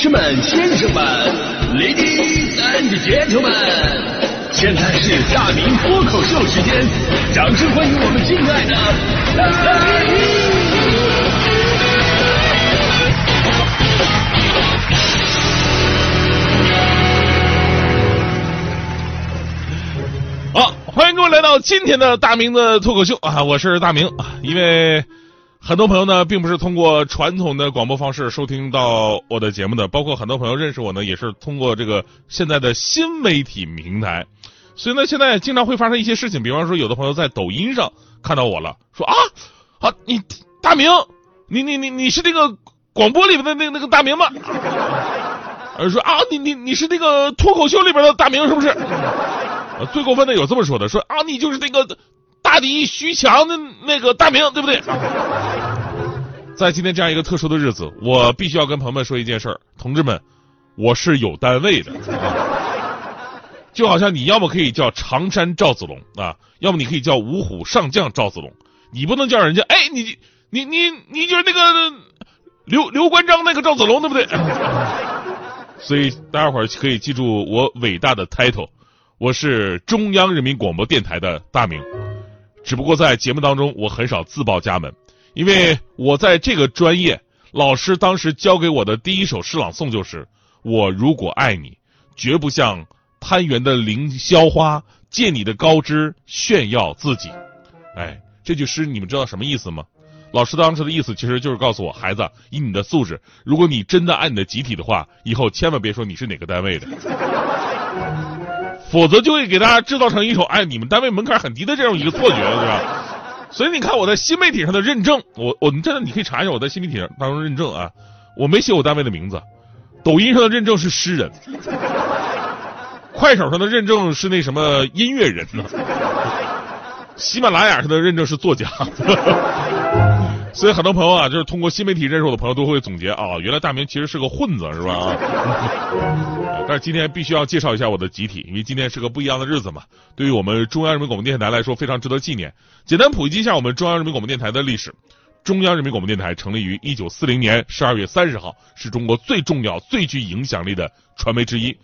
士们、先生们、ladies and gentlemen，现在是大明脱口秀时间，掌声欢迎我们敬爱的大明！好，欢迎各位来到今天的大明的脱口秀啊！我是大明啊，因为。很多朋友呢，并不是通过传统的广播方式收听到我的节目的，包括很多朋友认识我呢，也是通过这个现在的新媒体平台。所以呢，现在经常会发生一些事情，比方说，有的朋友在抖音上看到我了，说啊啊，你大明，你你你你是那个广播里面的那那个大明吗？呃，说啊，你你你是那个脱口秀里边的大明是不是？最过分的有这么说的，说啊，你就是那个。大敌徐强的那个大明，对不对？在今天这样一个特殊的日子，我必须要跟朋友们说一件事儿，同志们，我是有单位的，就好像你要么可以叫常山赵子龙啊，要么你可以叫五虎上将赵子龙，你不能叫人家哎，你你你你就是那个刘刘关张那个赵子龙，对不对？所以大家伙儿可以记住我伟大的 title，我是中央人民广播电台的大名。只不过在节目当中，我很少自报家门，因为我在这个专业，老师当时教给我的第一首诗朗诵就是“我如果爱你，绝不像攀援的凌霄花，借你的高枝炫耀自己。”哎，这句诗你们知道什么意思吗？老师当时的意思其实就是告诉我，孩子，以你的素质，如果你真的爱你的集体的话，以后千万别说你是哪个单位的。否则就会给大家制造成一种哎，你们单位门槛很低的这样一个错觉，对吧？所以你看我在新媒体上的认证，我我们真的你可以查一下我在新媒体上当中认证啊，我没写我单位的名字。抖音上的认证是诗人，快手上的认证是那什么音乐人呢？喜马拉雅上的认证是作家。所以很多朋友啊，就是通过新媒体认识我的朋友都会总结啊，原来大明其实是个混子，是吧？啊 但是今天必须要介绍一下我的集体，因为今天是个不一样的日子嘛。对于我们中央人民广播电台来说，非常值得纪念。简单普及一下我们中央人民广播电台的历史：中央人民广播电台成立于一九四零年十二月三十号，是中国最重要、最具影响力的传媒之一。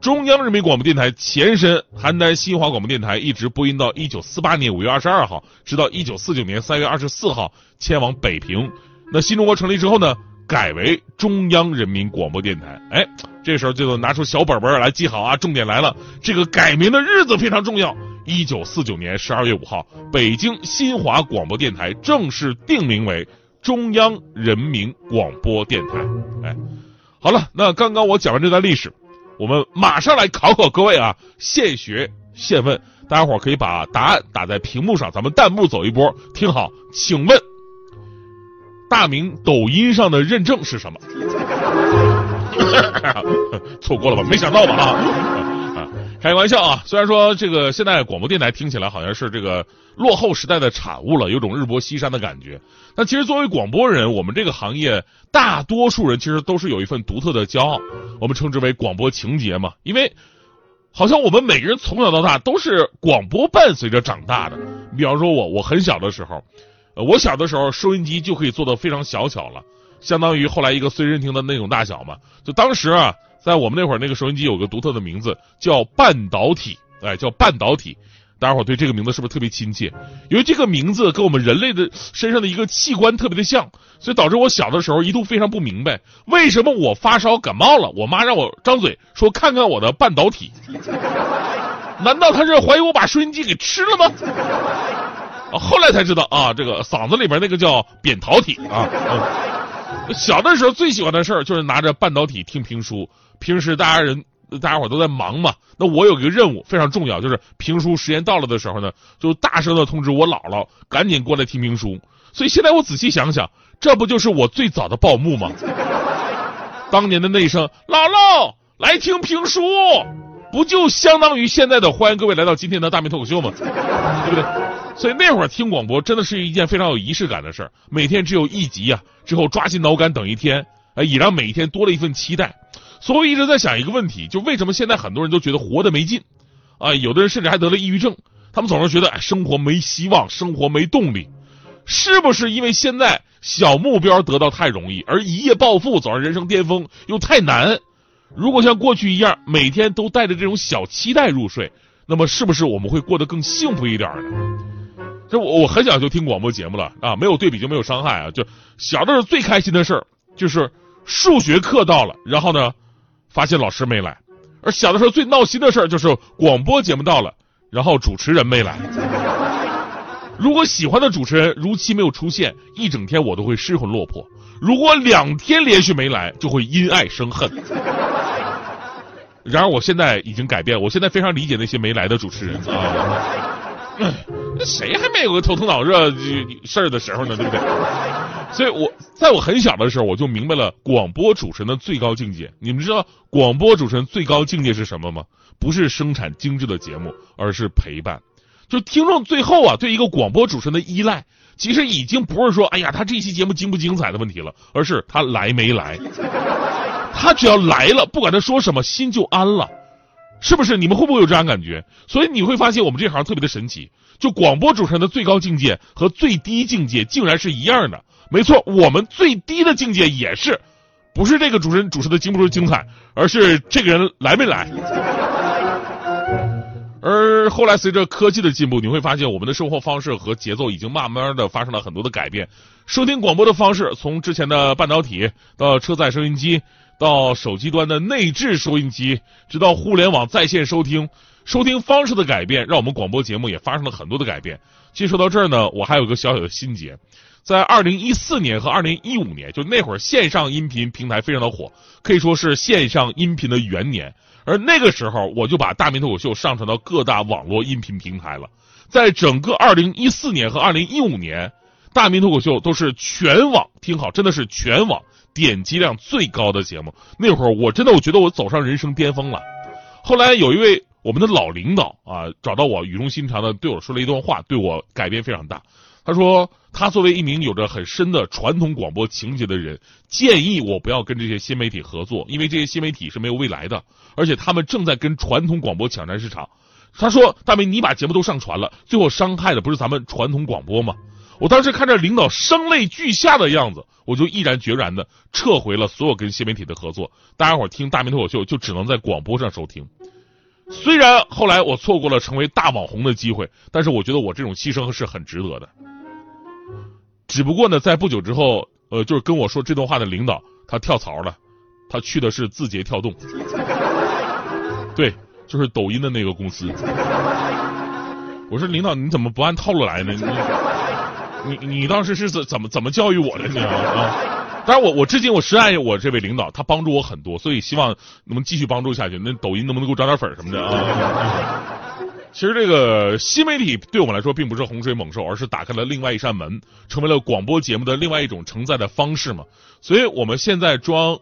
中央人民广播电台前身邯郸新华广播电台一直播音到一九四八年五月二十二号，直到一九四九年三月二十四号迁往北平。那新中国成立之后呢，改为中央人民广播电台。哎，这时候就拿出小本本来记好啊，重点来了，这个改名的日子非常重要。一九四九年十二月五号，北京新华广播电台正式定名为中央人民广播电台。哎，好了，那刚刚我讲完这段历史。我们马上来考考各位啊，现学现问，大家伙可以把答案打在屏幕上，咱们弹幕走一波。听好，请问，大明抖音上的认证是什么？错过了吧？没想到吧？啊！开个玩笑啊！虽然说这个现在广播电台听起来好像是这个落后时代的产物了，有种日薄西山的感觉。但其实作为广播人，我们这个行业大多数人其实都是有一份独特的骄傲，我们称之为广播情节嘛。因为好像我们每个人从小到大都是广播伴随着长大的。比方说我，我很小的时候，我小的时候收音机就可以做到非常小巧了，相当于后来一个随身听的那种大小嘛。就当时啊。在我们那会儿，那个收音机有个独特的名字，叫半导体，哎，叫半导体。大家伙对这个名字是不是特别亲切？因为这个名字跟我们人类的身上的一个器官特别的像，所以导致我小的时候一度非常不明白，为什么我发烧感冒了，我妈让我张嘴说看看我的半导体，难道她是怀疑我把收音机给吃了吗？后来才知道啊，这个嗓子里边那个叫扁桃体啊。小的时候最喜欢的事儿就是拿着半导体听评书。平时大家人，大家伙都在忙嘛。那我有一个任务非常重要，就是评书时间到了的时候呢，就大声的通知我姥姥赶紧过来听评书。所以现在我仔细想想，这不就是我最早的报幕吗？当年的那一声“姥姥来听评书”，不就相当于现在的欢迎各位来到今天的大明脱口秀吗？对不对？所以那会儿听广播真的是一件非常有仪式感的事儿。每天只有一集啊，之后抓心挠肝等一天，哎，也让每一天多了一份期待。所以我一直在想一个问题，就为什么现在很多人都觉得活得没劲，啊，有的人甚至还得了抑郁症，他们总是觉得哎，生活没希望，生活没动力。是不是因为现在小目标得到太容易，而一夜暴富走上人生巅峰又太难？如果像过去一样，每天都带着这种小期待入睡，那么是不是我们会过得更幸福一点呢？这我我很小就听广播节目了啊，没有对比就没有伤害啊。就小的时候最开心的事儿就是数学课到了，然后呢，发现老师没来；而小的时候最闹心的事儿就是广播节目到了，然后主持人没来。如果喜欢的主持人如期没有出现，一整天我都会失魂落魄；如果两天连续没来，就会因爱生恨。然而我现在已经改变，我现在非常理解那些没来的主持人啊。那谁还没有个头疼脑热事儿的时候呢？对不对？所以我在我很小的时候，我就明白了广播主持人的最高境界。你们知道广播主持人最高境界是什么吗？不是生产精致的节目，而是陪伴。就听众最后啊，对一个广播主持人的依赖，其实已经不是说哎呀他这期节目精不精彩的问题了，而是他来没来。他只要来了，不管他说什么，心就安了。是不是你们会不会有这样感觉？所以你会发现我们这行特别的神奇，就广播主持人的最高境界和最低境界竟然是一样的。没错，我们最低的境界也是，不是这个主持人主持的精不精彩，而是这个人来没来。而后来随着科技的进步，你会发现我们的生活方式和节奏已经慢慢的发生了很多的改变。收听广播的方式从之前的半导体到车载收音机。到手机端的内置收音机，直到互联网在线收听，收听方式的改变，让我们广播节目也发生了很多的改变。其实说到这儿呢，我还有个小小的心结，在二零一四年和二零一五年，就那会儿线上音频平台非常的火，可以说是线上音频的元年。而那个时候，我就把大明脱口秀上传到各大网络音频平台了。在整个二零一四年和二零一五年，大明脱口秀都是全网听好，真的是全网。点击量最高的节目，那会儿我真的我觉得我走上人生巅峰了。后来有一位我们的老领导啊，找到我，语重心长的对我说了一段话，对我改变非常大。他说，他作为一名有着很深的传统广播情节的人，建议我不要跟这些新媒体合作，因为这些新媒体是没有未来的，而且他们正在跟传统广播抢占市场。他说，大明，你把节目都上传了，最后伤害的不是咱们传统广播吗？我当时看着领导声泪俱下的样子，我就毅然决然的撤回了所有跟新媒体的合作。大家伙听大明脱口秀就只能在广播上收听。虽然后来我错过了成为大网红的机会，但是我觉得我这种牺牲是很值得的。只不过呢，在不久之后，呃，就是跟我说这段话的领导他跳槽了，他去的是字节跳动，对，就是抖音的那个公司。我说领导你怎么不按套路来呢？你你你当时是怎怎么怎么教育我的你啊？当然我我至今我深爱我这位领导，他帮助我很多，所以希望能不能继续帮助下去。那抖音能不能给我涨点粉什么的啊？其实这个新媒体对我们来说并不是洪水猛兽，而是打开了另外一扇门，成为了广播节目的另外一种承载的方式嘛。所以我们现在装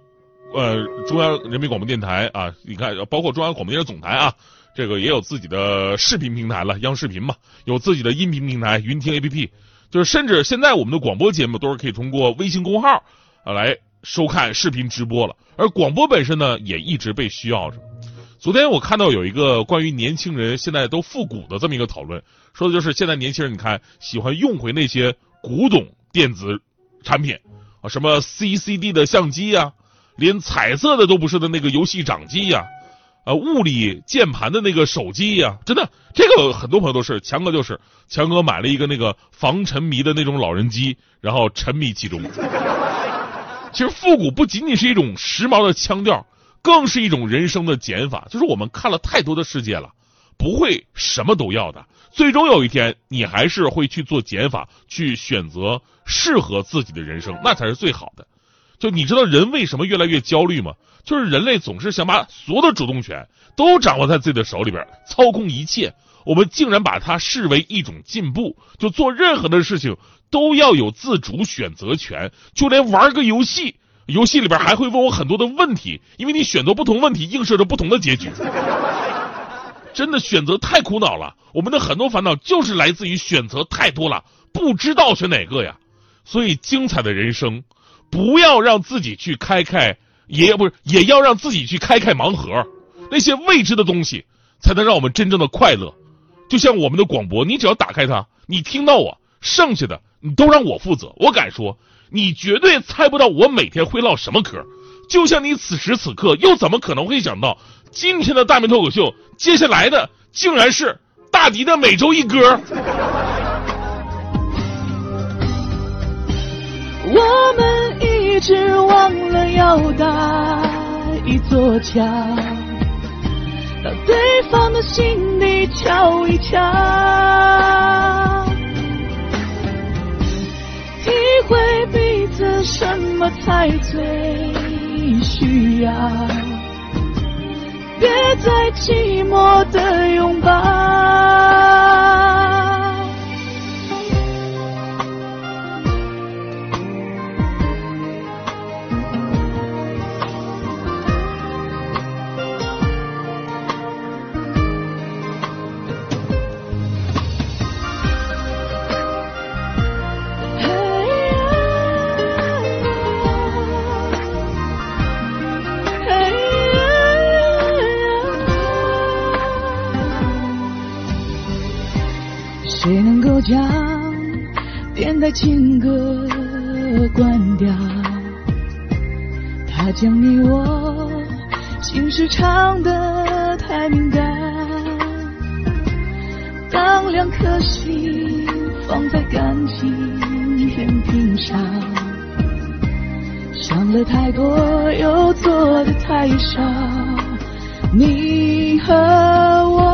呃中央人民广播电台啊，你看包括中央广播电视总台啊，这个也有自己的视频平台了，央视频嘛，有自己的音频平台云听 A P P。就是甚至现在我们的广播节目都是可以通过微信公号啊来收看视频直播了，而广播本身呢也一直被需要着。昨天我看到有一个关于年轻人现在都复古的这么一个讨论，说的就是现在年轻人你看喜欢用回那些古董电子产品啊，什么 CCD 的相机呀，连彩色的都不是的那个游戏掌机呀。呃，物理键盘的那个手机呀，真的，这个很多朋友都是。强哥就是，强哥买了一个那个防沉迷的那种老人机，然后沉迷其中。其实复古不仅仅是一种时髦的腔调，更是一种人生的减法。就是我们看了太多的世界了，不会什么都要的。最终有一天，你还是会去做减法，去选择适合自己的人生，那才是最好的。就你知道人为什么越来越焦虑吗？就是人类总是想把所有的主动权都掌握在自己的手里边，操控一切。我们竟然把它视为一种进步，就做任何的事情都要有自主选择权，就连玩个游戏，游戏里边还会问我很多的问题，因为你选择不同问题，映射着不同的结局。真的选择太苦恼了，我们的很多烦恼就是来自于选择太多了，不知道选哪个呀。所以精彩的人生。不要让自己去开开，也不是也要让自己去开开盲盒，那些未知的东西才能让我们真正的快乐。就像我们的广播，你只要打开它，你听到我，剩下的你都让我负责。我敢说，你绝对猜不到我每天会唠什么嗑。就像你此时此刻，又怎么可能会想到今天的大明脱口秀，接下来的竟然是大迪的每周一歌？我们一直忘了要搭一座桥，对方的心底瞧一瞧，体会彼此什么才最需要，别再寂寞的拥抱。将电台情歌关掉？他将你我心事唱得太敏感。当两颗心放在感情天平上，想了太多又做的太少，你和我。